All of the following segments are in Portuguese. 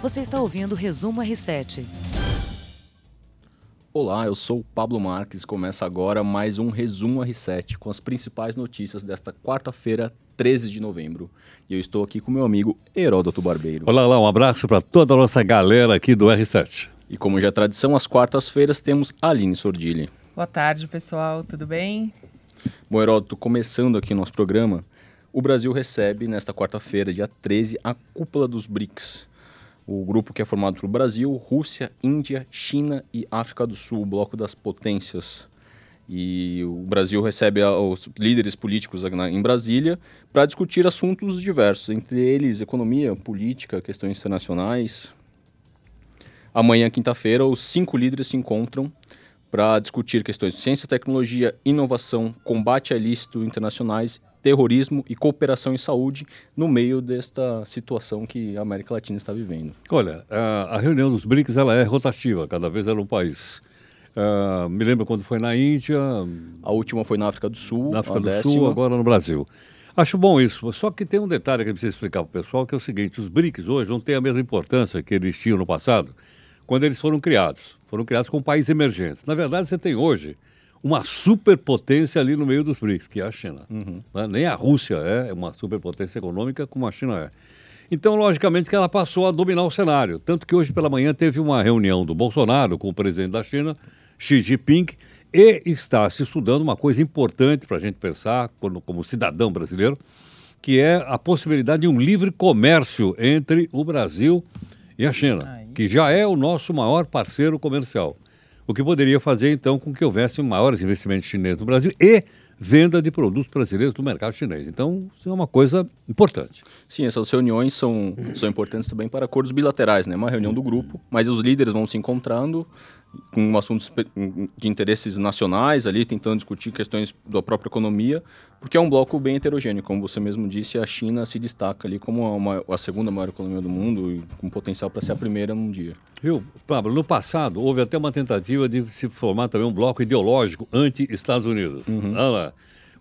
Você está ouvindo o Resumo R7. Olá, eu sou o Pablo Marques e começa agora mais um Resumo R7 com as principais notícias desta quarta-feira, 13 de novembro. E eu estou aqui com meu amigo Heródoto Barbeiro. Olá, olá, um abraço para toda a nossa galera aqui do R7. E como já é tradição, às quartas-feiras temos Aline Sordilli. Boa tarde, pessoal, tudo bem? Bom, Heródoto, começando aqui o nosso programa, o Brasil recebe nesta quarta-feira, dia 13, a cúpula dos BRICS, o grupo que é formado pelo Brasil, Rússia, Índia, China e África do Sul, o bloco das potências. E o Brasil recebe os líderes políticos em Brasília para discutir assuntos diversos, entre eles economia, política, questões internacionais. Amanhã, quinta-feira, os cinco líderes se encontram para discutir questões de ciência, tecnologia, inovação, combate a ilícito internacionais terrorismo e cooperação em saúde no meio desta situação que a América Latina está vivendo. Olha, a, a reunião dos BRICS ela é rotativa, cada vez era um país. Uh, me lembro quando foi na Índia. A última foi na África do Sul. Na África do décima. Sul, agora no Brasil. Acho bom isso, só que tem um detalhe que eu preciso explicar para o pessoal, que é o seguinte, os BRICS hoje não têm a mesma importância que eles tinham no passado, quando eles foram criados. Foram criados com países emergentes. Na verdade, você tem hoje uma superpotência ali no meio dos BRICS, que é a China. Uhum. Né? Nem a Rússia é uma superpotência econômica como a China é. Então, logicamente, que ela passou a dominar o cenário. Tanto que hoje pela manhã teve uma reunião do Bolsonaro com o presidente da China, Xi Jinping, e está se estudando uma coisa importante para a gente pensar, como, como cidadão brasileiro, que é a possibilidade de um livre comércio entre o Brasil e a China, que já é o nosso maior parceiro comercial o que poderia fazer então com que houvesse maiores investimentos chineses no Brasil e venda de produtos brasileiros no mercado chinês. Então, isso é uma coisa importante. Sim, essas reuniões são, são importantes também para acordos bilaterais, né? Uma reunião do grupo, mas os líderes vão se encontrando com assuntos de interesses nacionais ali, tentando discutir questões da própria economia, porque é um bloco bem heterogêneo, como você mesmo disse, a China se destaca ali como uma, a segunda maior economia do mundo e com potencial para ser a primeira num dia. Viu, Pablo, no passado houve até uma tentativa de se formar também um bloco ideológico anti-Estados Unidos. Uhum. Olha lá.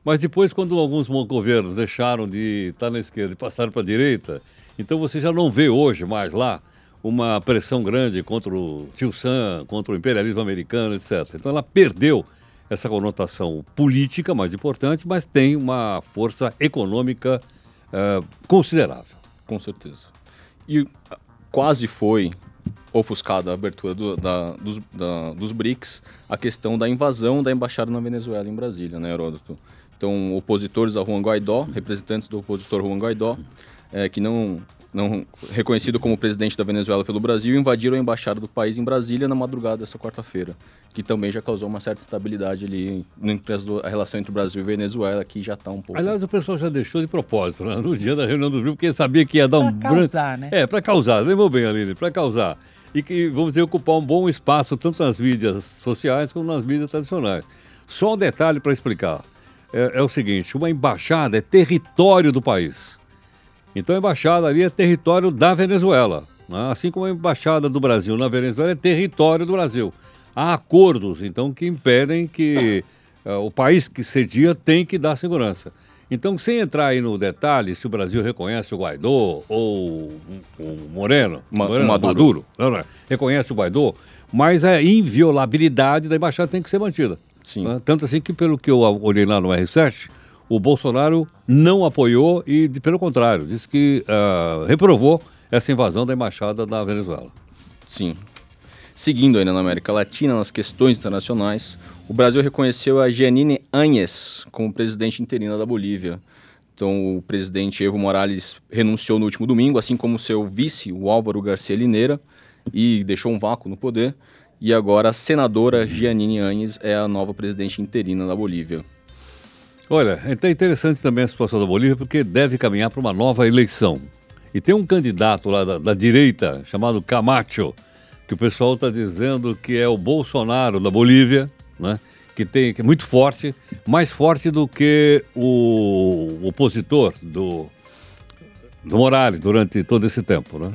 Mas depois, quando alguns governos deixaram de estar na esquerda e passaram para a direita, então você já não vê hoje mais lá uma pressão grande contra o Tio Sam, contra o imperialismo americano, etc. Então ela perdeu essa conotação política mais importante, mas tem uma força econômica uh, considerável. Com certeza. E quase foi ofuscada a abertura do, da, dos, da, dos BRICS a questão da invasão da embaixada na Venezuela em Brasília, né, Heródoto? Então, opositores a Juan Guaidó, representantes do opositor Juan Guaidó, é, que não não reconhecido como presidente da Venezuela pelo Brasil, invadiram a embaixada do país em Brasília na madrugada dessa quarta-feira, que também já causou uma certa estabilidade ali entre a relação entre o Brasil e Venezuela, que já está um pouco. Aliás, o pessoal já deixou de propósito, né? no dia da reunião do grupo, porque sabia que ia dar pra um causar, né? É, para causar, lembrou bem, Aline, para causar. E que, vamos dizer, ocupar um bom espaço tanto nas mídias sociais como nas mídias tradicionais. Só um detalhe para explicar. É, é o seguinte, uma embaixada é território do país. Então a embaixada ali é território da Venezuela. Né? Assim como a embaixada do Brasil na Venezuela é território do Brasil. Há acordos, então, que impedem que uh, o país que cedia tem que dar segurança. Então, sem entrar aí no detalhe se o Brasil reconhece o Guaidó ou o Moreno, Ma Moreno Maduro, Maduro não, não, reconhece o Guaidó, mas a inviolabilidade da embaixada tem que ser mantida. Sim. Né? Tanto assim que, pelo que eu olhei lá no R7, o Bolsonaro não apoiou e, pelo contrário, disse que uh, reprovou essa invasão da embaixada da Venezuela. Sim. Seguindo ainda na América Latina, nas questões internacionais, o Brasil reconheceu a Giannine Áñez como presidente interina da Bolívia. Então, o presidente Evo Morales renunciou no último domingo, assim como seu vice, o Álvaro Garcia Lineira, e deixou um vácuo no poder. E agora a senadora Giannine Áñez é a nova presidente interina da Bolívia. Olha, é interessante também a situação da Bolívia, porque deve caminhar para uma nova eleição. E tem um candidato lá da, da direita, chamado Camacho, que o pessoal está dizendo que é o Bolsonaro da Bolívia, né? que, tem, que é muito forte, mais forte do que o opositor do, do Morales durante todo esse tempo. Né?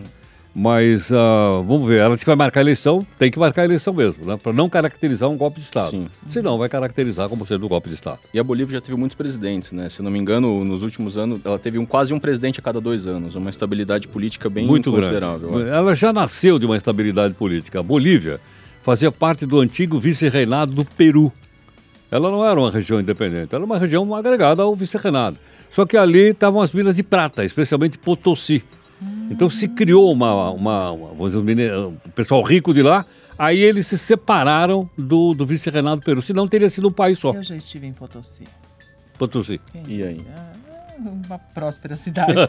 Mas uh, vamos ver, ela disse que vai marcar a eleição, tem que marcar a eleição mesmo, né? Para não caracterizar um golpe de Estado. Sim. Senão vai caracterizar como sendo um golpe de Estado. E a Bolívia já teve muitos presidentes, né? Se não me engano, nos últimos anos, ela teve um, quase um presidente a cada dois anos, uma estabilidade política bem Muito considerável. Grande. Ela já nasceu de uma estabilidade política. A Bolívia fazia parte do antigo vice-reinado do Peru. Ela não era uma região independente, era uma região agregada ao vice-reinado. Só que ali estavam as minas de prata, especialmente Potosí. Então se criou uma, uma, uma vamos dizer, um pessoal rico de lá, aí eles se separaram do, do vice-reinado do Peru, senão teria sido um país só. Eu já estive em Potosí. Potosí. E aí? Ah, uma próspera cidade.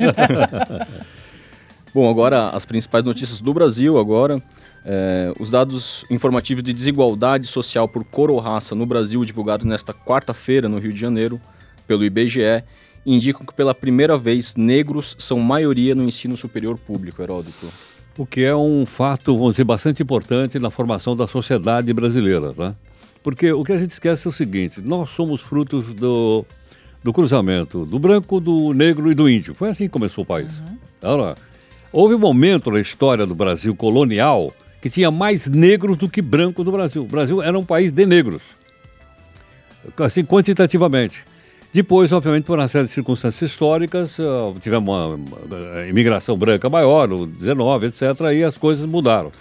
Bom, agora as principais notícias do Brasil agora. É, os dados informativos de desigualdade social por cor ou raça no Brasil, divulgados nesta quarta-feira no Rio de Janeiro, pelo IBGE, indicam que pela primeira vez negros são maioria no ensino superior público, Heródoto. O que é um fato, vamos dizer, bastante importante na formação da sociedade brasileira, né? Porque o que a gente esquece é o seguinte: nós somos frutos do, do cruzamento do branco, do negro e do índio. Foi assim que começou o país. Uhum. Houve um momento na história do Brasil colonial que tinha mais negros do que brancos no Brasil. O Brasil era um país de negros, assim, quantitativamente. Depois, obviamente, por uma série de circunstâncias históricas, uh, tivemos uma, uma, imigração branca maior, no 19, etc., aí as coisas mudaram.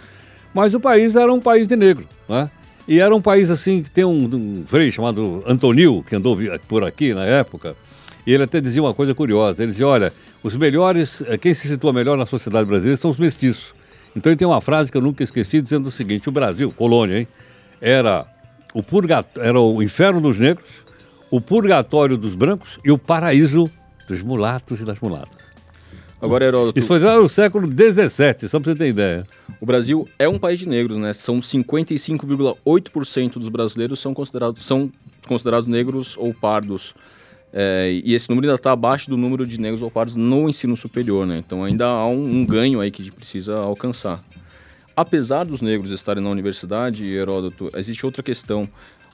Mas o país era um país de negro, né? E era um país assim que tem um, um frei chamado Antonil, que andou por aqui na época, e ele até dizia uma coisa curiosa. Ele dizia: olha, os melhores, eh, quem se situa melhor na sociedade brasileira são os mestiços. Então ele tem uma frase que eu nunca esqueci dizendo o seguinte: o Brasil, colônia, hein, era o purgatório, era o inferno dos negros o purgatório dos brancos e o paraíso dos mulatos e das mulatas. Agora, Heródoto... Isso foi já no século XVII, só para você ter ideia. O Brasil é um país de negros, né? São 55,8% dos brasileiros são considerados, são considerados negros ou pardos. É, e esse número ainda está abaixo do número de negros ou pardos no ensino superior, né? Então ainda há um, um ganho aí que a gente precisa alcançar. Apesar dos negros estarem na universidade, Heródoto, existe outra questão.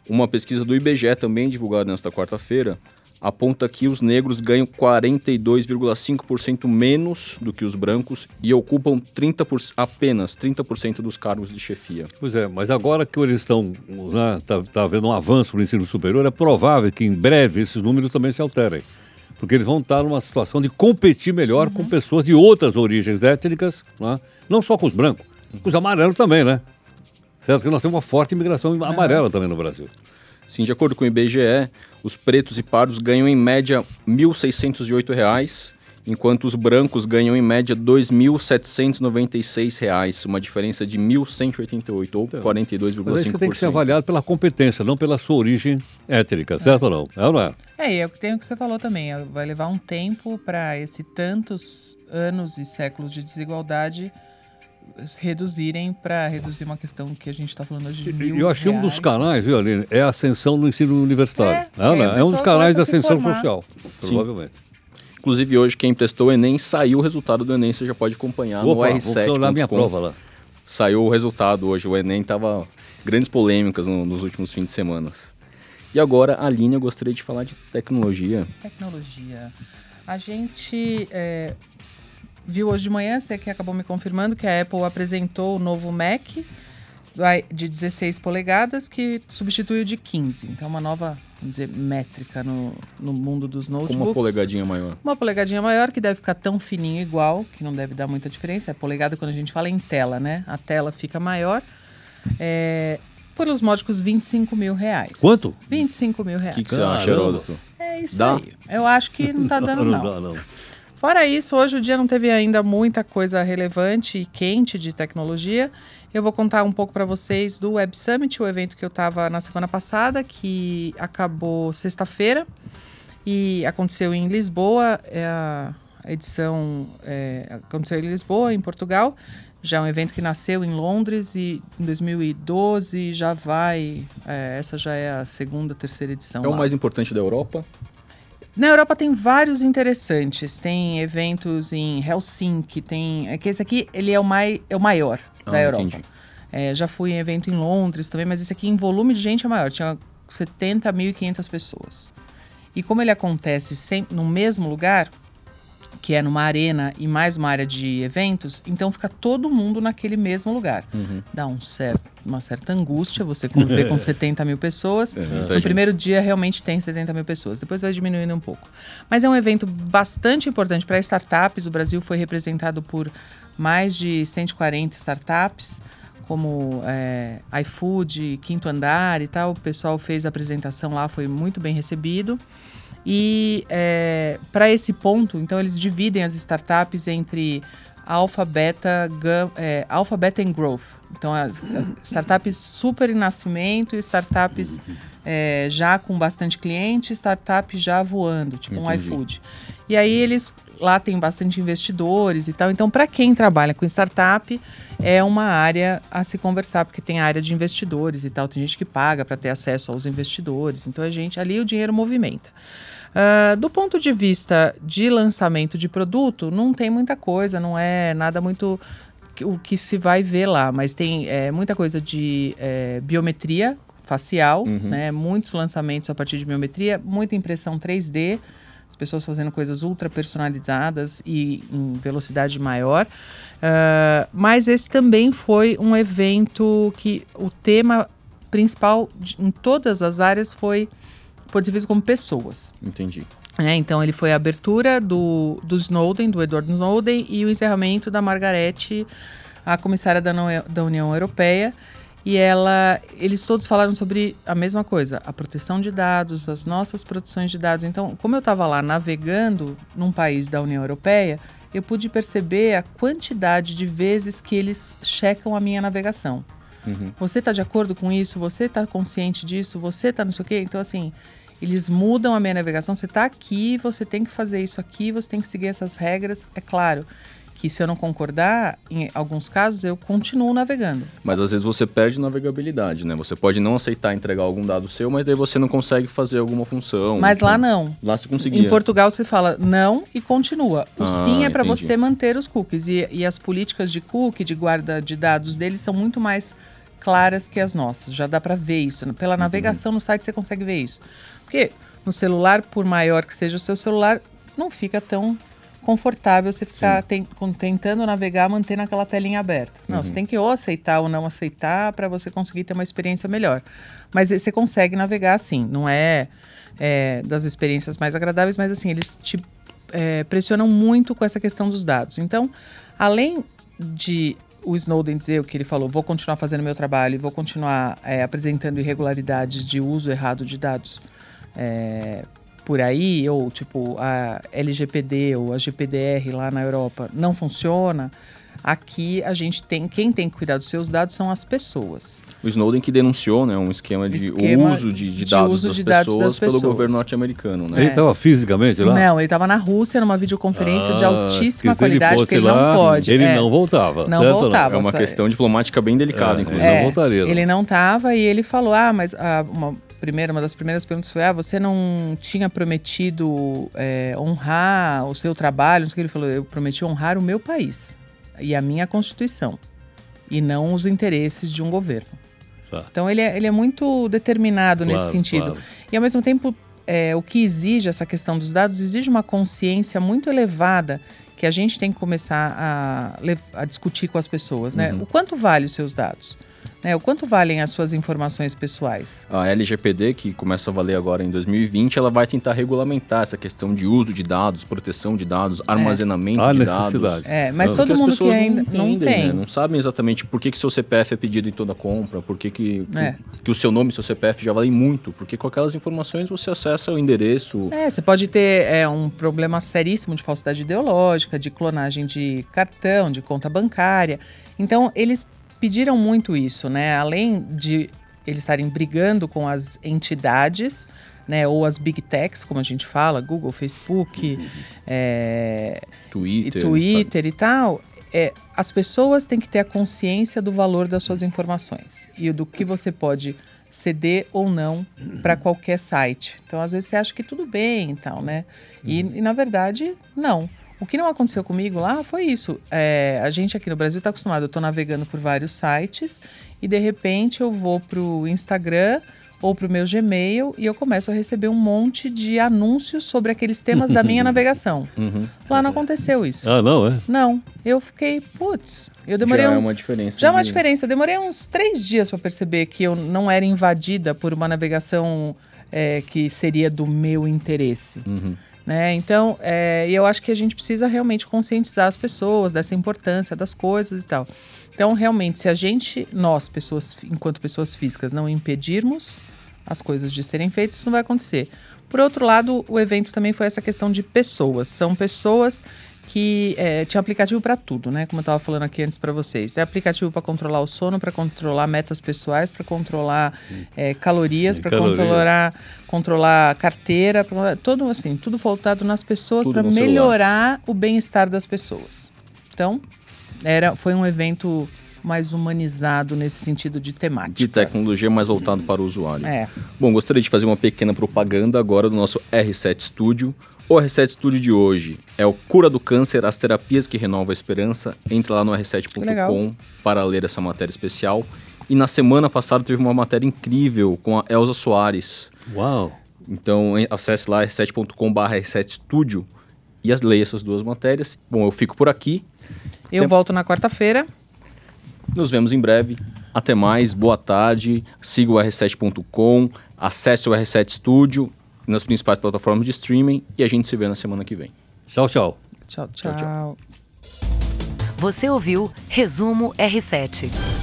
Uma pesquisa do IBGE, também divulgada nesta quarta-feira, aponta que os negros ganham 42,5% menos do que os brancos e ocupam 30 por, apenas 30% dos cargos de chefia. Pois é, mas agora que eles estão, né, tá havendo um avanço no ensino superior, é provável que em breve esses números também se alterem. Porque eles vão estar numa situação de competir melhor uhum. com pessoas de outras origens étnicas, né? não só com os brancos, com os amarelos também, né? Certo que nós temos uma forte imigração amarela também no Brasil. Sim, de acordo com o IBGE, os pretos e pardos ganham em média R$ 1.608, enquanto os brancos ganham em média R$ 2.796, uma diferença de R$ 1.188 ou então, 42,5%. Mas isso tem que ser avaliado pela competência, não pela sua origem étnica, certo é. ou não? É ou não é? É, e é o que tem o que você falou também. Vai levar um tempo para esse tantos anos e séculos de desigualdade reduzirem para reduzir uma questão que a gente está falando hoje de mil Eu achei reais. um dos canais, viu, Aline, é a ascensão do ensino universitário. É, é, é, é um dos canais da ascensão social, provavelmente. Inclusive, hoje, quem prestou o Enem, saiu o resultado do Enem, você já pode acompanhar Opa, no R7. Vou olhar minha prova lá. Saiu o resultado hoje, o Enem tava grandes polêmicas no, nos últimos fins de semana. E agora, Aline, eu gostaria de falar de tecnologia. Tecnologia. A gente é, viu hoje de manhã, você que acabou me confirmando que a Apple apresentou o novo Mac de 16 polegadas que substitui o de 15. Então, uma nova, vamos dizer, métrica no, no mundo dos notebooks. uma polegadinha maior. Uma polegadinha maior, que deve ficar tão fininho igual, que não deve dar muita diferença. É polegada quando a gente fala em tela, né? A tela fica maior. É, pelos módicos 25 mil reais. Quanto? 25 mil reais. O que, que você acha, Heródoto? É isso Dá? aí. Eu acho que não tá dando, não. não, dá, não. Fora isso, hoje o dia não teve ainda muita coisa relevante e quente de tecnologia. Eu vou contar um pouco para vocês do Web Summit, o evento que eu estava na semana passada, que acabou sexta-feira e aconteceu em Lisboa. É a edição é, aconteceu em Lisboa, em Portugal. Já é um evento que nasceu em Londres e em 2012 já vai. É, essa já é a segunda, terceira edição. É lá. o mais importante da Europa? Na Europa tem vários interessantes. Tem eventos em Helsinki, tem. É que esse aqui ele é o, mai, é o maior ah, da Europa. É, já fui em evento em Londres também, mas esse aqui em volume de gente é maior. Tinha 70.500 pessoas. E como ele acontece sempre no mesmo lugar, que é numa arena e mais uma área de eventos, então fica todo mundo naquele mesmo lugar. Uhum. Dá um certo, uma certa angústia você conviver com 70 mil pessoas. É, muita no gente. primeiro dia realmente tem 70 mil pessoas, depois vai diminuindo um pouco. Mas é um evento bastante importante para startups. O Brasil foi representado por mais de 140 startups, como é, iFood, Quinto Andar e tal. O pessoal fez a apresentação lá, foi muito bem recebido. E é, para esse ponto, então eles dividem as startups entre alfa, beta, gam, é, alpha, beta and growth. Então as, as startups super em nascimento startups é, já com bastante cliente, startup já voando, tipo um Entendi. iFood. E aí eles lá tem bastante investidores e tal. Então para quem trabalha com startup é uma área a se conversar porque tem a área de investidores e tal. Tem gente que paga para ter acesso aos investidores. Então a gente ali o dinheiro movimenta. Ah, do ponto de vista de lançamento de produto, não tem muita coisa, não é nada muito o que se vai ver lá, mas tem é, muita coisa de é, biometria facial, né? Muitos lançamentos a partir de biometria, muita impressão 3D, as pessoas fazendo coisas ultra personalizadas e em velocidade maior. Ah, mas esse também foi um evento que o tema principal de- em todas as áreas foi ser visto como pessoas. Entendi. né? então ele foi a abertura do, do Snowden, do Edward Snowden, e o encerramento da Margarete, a comissária da, da União Europeia. E ela, eles todos falaram sobre a mesma coisa, a proteção de dados, as nossas produções de dados. Então, como eu estava lá navegando num país da União Europeia, eu pude perceber a quantidade de vezes que eles checam a minha navegação. Uhum. Você está de acordo com isso? Você está consciente disso? Você está não sei o quê? Então, assim, eles mudam a minha navegação. Você está aqui, você tem que fazer isso aqui, você tem que seguir essas regras. É claro que se eu não concordar, em alguns casos, eu continuo navegando. Mas às vezes você perde navegabilidade, né? Você pode não aceitar entregar algum dado seu, mas daí você não consegue fazer alguma função. Mas lá Enfim. não. Lá você conseguia. Em Portugal você fala não e continua. O Ah, sim é para você manter os cookies. E, e as políticas de cookie, de guarda de dados deles, são muito mais claras que as nossas. Já dá para ver isso. Pela Uhum. navegação no site você consegue ver isso. Porque no celular, por maior que seja o seu celular, não fica tão confortável você ficar ten- tentando navegar mantendo aquela telinha aberta. Não, Uhum. você tem que ou aceitar ou não aceitar para você conseguir ter uma experiência melhor. Mas você consegue navegar assim, não é, é, das experiências mais agradáveis, mas assim, eles te é, pressionam muito com essa questão dos dados. Então, além de o Snowden dizer o que ele falou, vou continuar fazendo meu trabalho e vou continuar é, apresentando irregularidades de uso errado de dados. É, por aí, ou tipo a LGPD ou a GPDR lá na Europa não funciona, aqui a gente tem, quem tem que cuidar dos seus dados são as pessoas. O Snowden que denunciou, né, um esquema de Esquema uso de, de de dados, uso das, de dados pessoas das pelo pessoas. governo norte-americano, né? Ele estava fisicamente lá? Não, ele estava na Rússia numa videoconferência de Ah, altíssima que se ele qualidade, fosse porque ele lá, não pode. Ele é. não voltava. Não certo? voltava. É uma Nossa, questão diplomática bem delicada, É, inclusive. ele não voltaria. não. Ele não estava e ele falou: ah, mas ah, uma primeira, uma das primeiras perguntas foi: ah, você não tinha prometido é, honrar o seu trabalho? Não sei o que ele falou. Eu prometi honrar o meu país e a minha constituição e não os interesses de um governo. Tá. Então ele é, ele é muito determinado nesse Claro, sentido. claro. E ao mesmo tempo, é, o que exige essa questão dos dados exige uma consciência muito elevada que a gente tem que começar a, a discutir com as pessoas, né? Uhum. O quanto vale os seus dados? Né? O quanto valem as suas informações pessoais? A LGPD, que começa a valer agora em 2020, ela vai tentar regulamentar essa questão de uso de dados, proteção de dados, armazenamento Há de dados. É, mas Não, todo mundo que ainda não, entendem, tem. né? Não sabem exatamente por que, que seu CPF é pedido em toda compra, por que, que, É. que, que o seu nome e seu CPF já valem muito, porque com aquelas informações você acessa o endereço. É, você pode ter é, um problema seríssimo de falsidade ideológica, de clonagem de cartão, de conta bancária. Então, eles pediram muito isso, né? Além de eles estarem brigando com as entidades, né? Ou as big techs, como a gente fala, Google, Facebook, é, e Twitter. Twitter e tal, é, as pessoas têm que ter a consciência do valor das suas informações e do que você pode ceder ou não para qualquer site. Então, às vezes você acha que tudo bem e tal, né? E, e, na verdade, não. O que não aconteceu comigo lá foi isso. É, a gente aqui no Brasil está acostumado, eu estou navegando por vários sites e de repente eu vou para o Instagram, ou para o meu Gmail e eu começo a receber um monte de anúncios sobre aqueles temas da minha navegação. Uhum. Lá não aconteceu isso. Ah, não, é? Não. Eu fiquei, putz, eu demorei. Já é um- uma diferença. já é uma diferença. Eu demorei uns três dias para perceber que eu não era invadida por uma navegação é, que seria do meu interesse. Uhum. Né? Então, é, eu acho que a gente precisa realmente conscientizar as pessoas dessa importância das coisas e tal. Então, realmente, se a gente, nós, pessoas, enquanto pessoas físicas, não impedirmos as coisas de serem feitas, isso não vai acontecer. Por outro lado, o evento também foi essa questão de pessoas. São pessoas que é, tinha aplicativo para tudo, né? Como eu estava falando aqui antes para vocês. É aplicativo para controlar o sono, para controlar metas pessoais, para controlar é, calorias, para controlar, controlar carteira, pra, todo assim, tudo voltado nas pessoas para no celular. melhorar o bem-estar das pessoas. Então, era, foi um evento mais humanizado nesse sentido de temática. De tecnologia mais voltado para o usuário. É. Bom, gostaria de fazer uma pequena propaganda agora do nosso R7 Studio. O R7 Studio de hoje é o Cura do Câncer, as terapias que renovam a esperança. Entra lá no Legal. r7.com para ler essa matéria especial. E na semana passada teve uma matéria incrível com a Elza Soares. Uau! Então acesse lá r7.com.br R7 Studio e as- leia essas duas matérias. Bom, eu fico por aqui. Eu Tem- volto na quarta-feira. Nos vemos em breve. Até mais, boa tarde. Siga o r7.com, acesse o R7 Studio nas principais plataformas de streaming e a gente se vê na semana que vem. Tchau, tchau. Tchau, Tchau, tchau. Você ouviu Resumo R7.